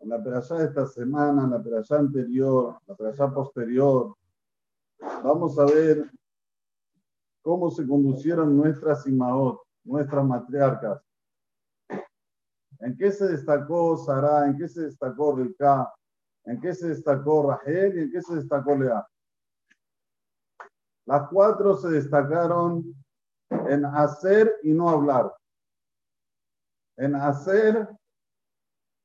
La perashá de esta semana, la perashá anterior, la perashá posterior, vamos a ver cómo se conducieron nuestras imaot, nuestras matriarcas. ¿En qué se destacó Sara? ¿En qué se destacó Rika? ¿En qué se destacó Rahel? ¿Y en qué se destacó Lea? Las cuatro se destacaron en hacer y no hablar. En hacer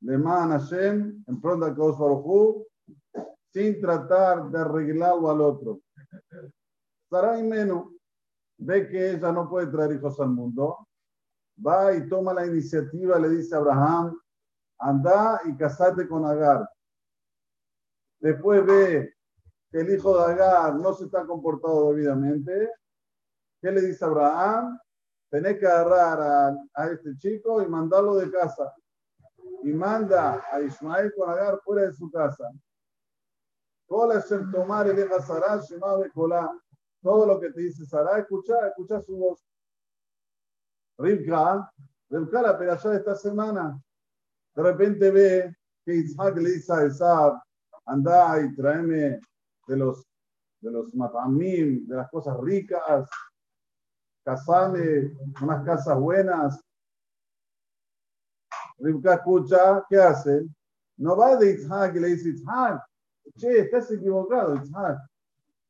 de Man Hashem, en pronto a sin tratar de arreglarlo al otro. Sarai menos ve que ella no puede traer hijos al mundo, va y toma la iniciativa, le dice a Abraham, anda y casate con Agar. Después ve que el hijo de Agar no se está comportando debidamente. ¿Qué le dice Abraham? Tenés que agarrar a, este chico y mandarlo de casa. Y manda a Ismael con Agar fuera de su casa. tomar el todo lo que te dice Sara, escucha, escucha su voz. Rivka, Rivka la perashá de esta semana, de repente ve que Isaac le dice a Esab, anda y tráeme de los, de los matamim, de las cosas ricas, casame unas casas buenas. Rivka escucha, ¿qué hace? No va de Isaac y le dice, Isaac, che, estás equivocado, Isaac.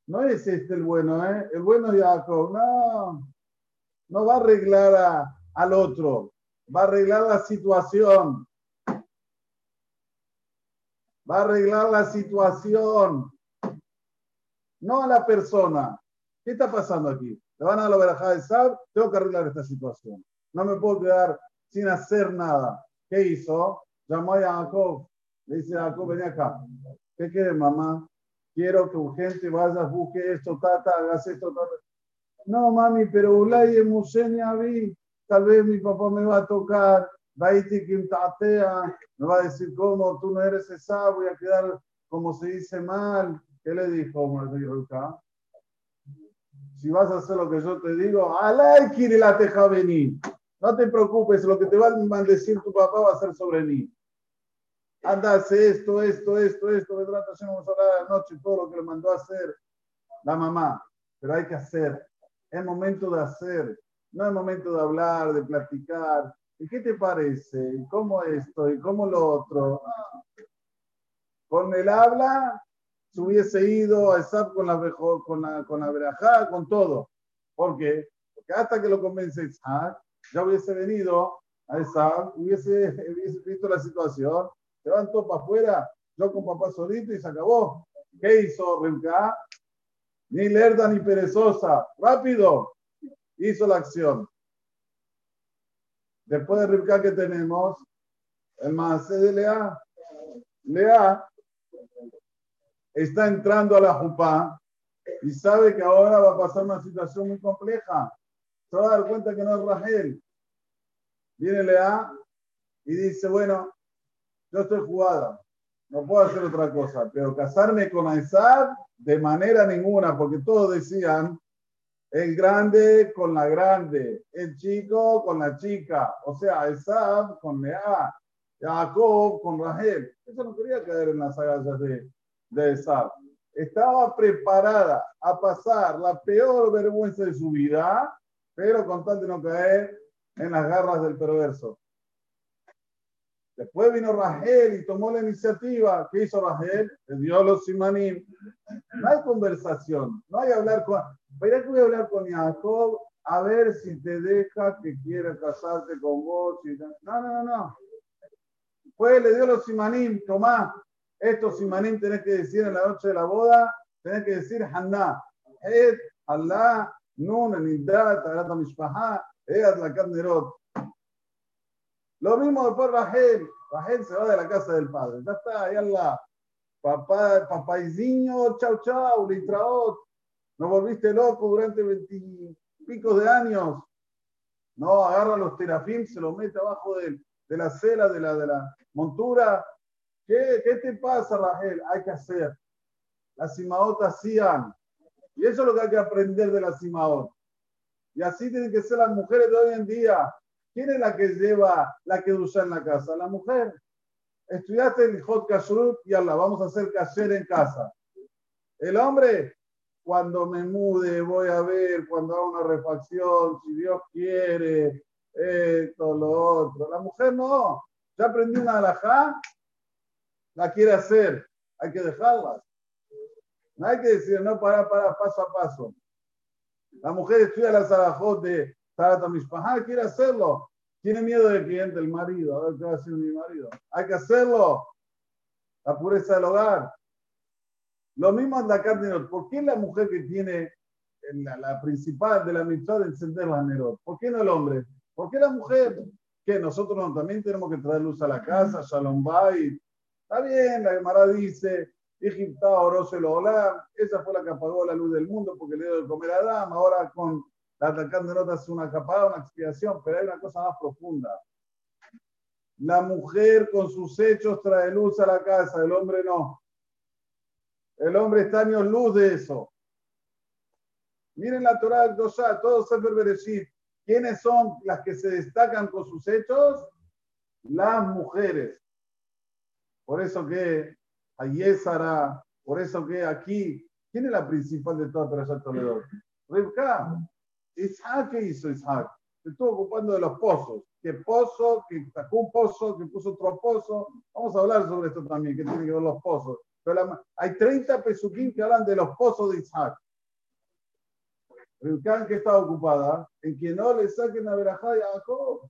No es este el bueno, ¿eh? El bueno es Jacob. No, no va a arreglar al otro, va a arreglar la situación. Va a arreglar la situación, no a la persona. ¿Qué está pasando aquí? Le van a la verajá de Sab, tengo que arreglar esta situación. No me puedo quedar sin hacer nada. ¿Qué hizo? Llamó a Jacob. Le dice a Jacob, ven acá. ¿Qué quiere mamá? quiero que urgente vayas, busque esto, tata, hagas esto, tata. No, mami, pero Ulay Musenia vi, tal vez mi papá me va a tocar, Kim Tatea, me va a decir, ¿cómo? Tú no eres esa, voy a quedar como se dice mal. ¿Qué le dijo Si vas a hacer lo que yo te digo, alay la teja venir. No te preocupes, lo que te va a maldecir tu papá va a ser sobre mí anda, hace esto, esto, esto, esto, me trata, vamos a hablar de la noche, todo lo que le mandó a hacer la mamá. Pero hay que hacer. Es momento de hacer, no es momento de hablar, de platicar. ¿Y qué te parece? ¿Y cómo esto? ¿Y cómo lo otro? Con el habla, se hubiese ido a estar con la, con la, con la verajá, con todo. ¿Por? Porque hasta que lo convence Isaac, ya hubiese venido a esa, hubiese, hubiese visto la situación se van todos para afuera, yo con papá solito y se acabó. ¿Qué hizo Rivka? Ni lerda ni perezosa, rápido, hizo la acción. Después de Rivka que tenemos, el más de Lea. Lea está entrando a la Jupá y sabe que ahora va a pasar una situación muy compleja. Se va a dar cuenta que no es Rachel. Viene Lea y dice, bueno, yo estoy jugada, no puedo hacer otra cosa, pero casarme con Aizad de manera ninguna, porque todos decían el grande con la grande, el chico con la chica, o sea, Aizad con Lea, Jacob con Rahel. Eso no quería caer en las agallas de, de Estaba preparada a pasar la peor vergüenza de su vida, pero con tal de no caer en las garras del perverso. Después vino Rahel y tomó la iniciativa. ¿Qué hizo Rahel? Le dio los simanim. No hay conversación, no hay hablar con. Verá que voy a hablar con Jacob a ver si te deja que quiera casarte con vos. No, no, no. Después le dio los simanim. Tomá, estos simanim tenés que decir en la noche de la boda, tenés que decir Hanna. Et Allah, Nun, Nidat, Tarat Mishpaha, Eat la Carnerot. Lo mismo después Rachel. Rachel se va de la casa del padre. Ya está, ahí la papá, papaizinho, chau chau, litraot. No volviste loco durante veintipico de años. No, agarra los terafim, se los mete abajo de, la cela, de la, de la montura. ¿Qué, ¿Qué te pasa, Rachel? Hay que hacer. Las simaot hacían. Y eso es lo que hay que aprender de las simaot. Y así tienen que ser las mujeres de hoy en día. ¿Quién es la que lleva la que usa en la casa? La mujer. Estudiaste el Hot Kashrut y Allah, vamos a hacer kasher en casa. El hombre, cuando me mude, voy a ver, cuando haga una refacción, si Dios quiere, esto, lo otro. La mujer no. Ya aprendió una alajá, la quiere hacer. Hay que dejarla. No hay que decir, no, para, para, paso a paso. La mujer estudia la Sarajot de Sarata Mishpahá, quiere hacerlo. Tiene miedo del cliente, el marido. A ver qué va a decir mi marido. Hay que hacerlo. La pureza del hogar. Lo mismo en la carne. ¿Por qué la mujer que tiene la, principal de la mitad de encender la nerot? ¿Por qué no el hombre? ¿Por qué la mujer? Que nosotros no, también tenemos que traer luz a la casa, Shalom Bay. Está bien, la Gemara dice, Egipta oró esa fue la que apagó la luz del mundo porque le dio de comer a Adam, ahora con la atacante notas una capada, una expiación, pero hay una cosa más profunda. La mujer con sus hechos trae luz a la casa, el hombre no. El hombre está años luz de eso. Miren la Torah del Dosha, todo Sefer Bereshit. ¿Quiénes son las que se destacan con sus hechos? Las mujeres. Por eso que Ayesara, por eso que aquí, ¿quién es la principal de toda Perashat Toledo? Rivka. Isaac, ¿qué hizo Isaac? Se estuvo ocupando de los pozos. ¿Qué pozo? Que sacó un pozo, que puso otro pozo. Vamos a hablar sobre esto también, que tiene que ver los pozos. Pero hay 30 pesuquín que hablan de los pozos de Isaac. Rivka, que está ocupada? En que no le saquen la verajá a Jacob.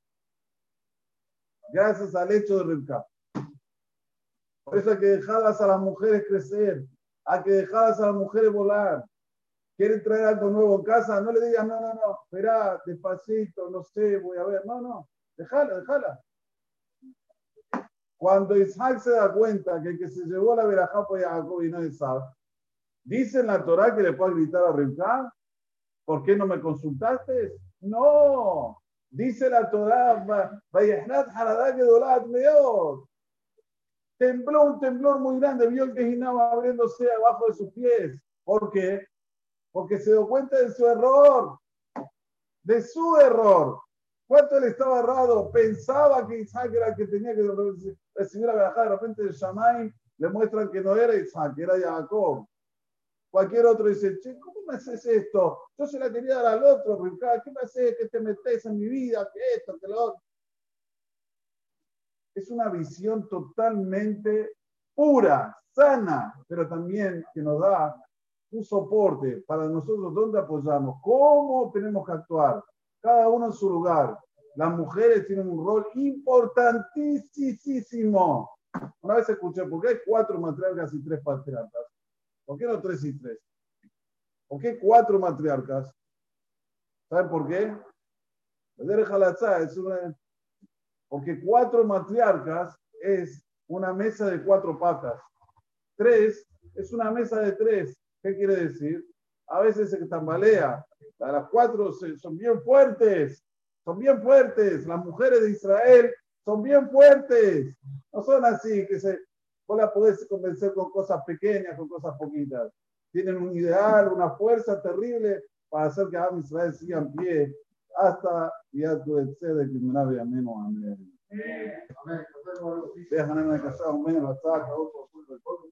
gracias al hecho de Rivka. Por eso hay que dejarlas a las mujeres crecer, hay que dejarlas a las mujeres volar. ¿Quieren traer algo nuevo en casa? No le digas, no, no, no, espera, despacito, no sé, voy a ver. No, no, déjala, déjala. Cuando Isaac se da cuenta que el que se llevó la verajá fue Jacob y no Isaac, dice en la Torah que le puede gritar a Rivka, ¿por qué no me consultaste? No, Dice la Torah, tembló un temblor muy grande, vio el que ginaba abriéndose abajo de sus pies. ¿Por qué? Porque se dio cuenta de su error, de su error. ¿Cuánto le estaba errado? Pensaba que Isaac era el que tenía que recibir la verajá. De repente de Shammai le muestran que no era Isaac, era Jacob. Cualquier otro dice, che, ¿cómo me haces esto? Yo se la quería dar al otro, Ricardo. ¿Qué me haces que te metes en mi vida? Que esto, que lo otro. Es una visión totalmente pura, sana, pero también que nos da un soporte para nosotros dónde apoyamos, cómo tenemos que actuar, cada uno en su lugar. Las mujeres tienen un rol importantísimo. Una vez escuché, porque hay cuatro matriarcas y tres patriarcas. ¿Por qué no tres y tres? ¿Por qué cuatro matriarcas? ¿Saben por qué? Es una... Porque cuatro matriarcas es una mesa de cuatro patas. Tres es una mesa de tres. ¿Qué quiere decir? A veces se tambalea. Las cuatro son bien fuertes. Son bien fuertes. Las mujeres de Israel son bien fuertes. No son así que se Vos la podés convencer con cosas pequeñas, con cosas poquitas. Tienen un ideal, una fuerza terrible para hacer que Am Israel siga en pie hasta ya tu de vea menos amén. Amén. La saca, otro,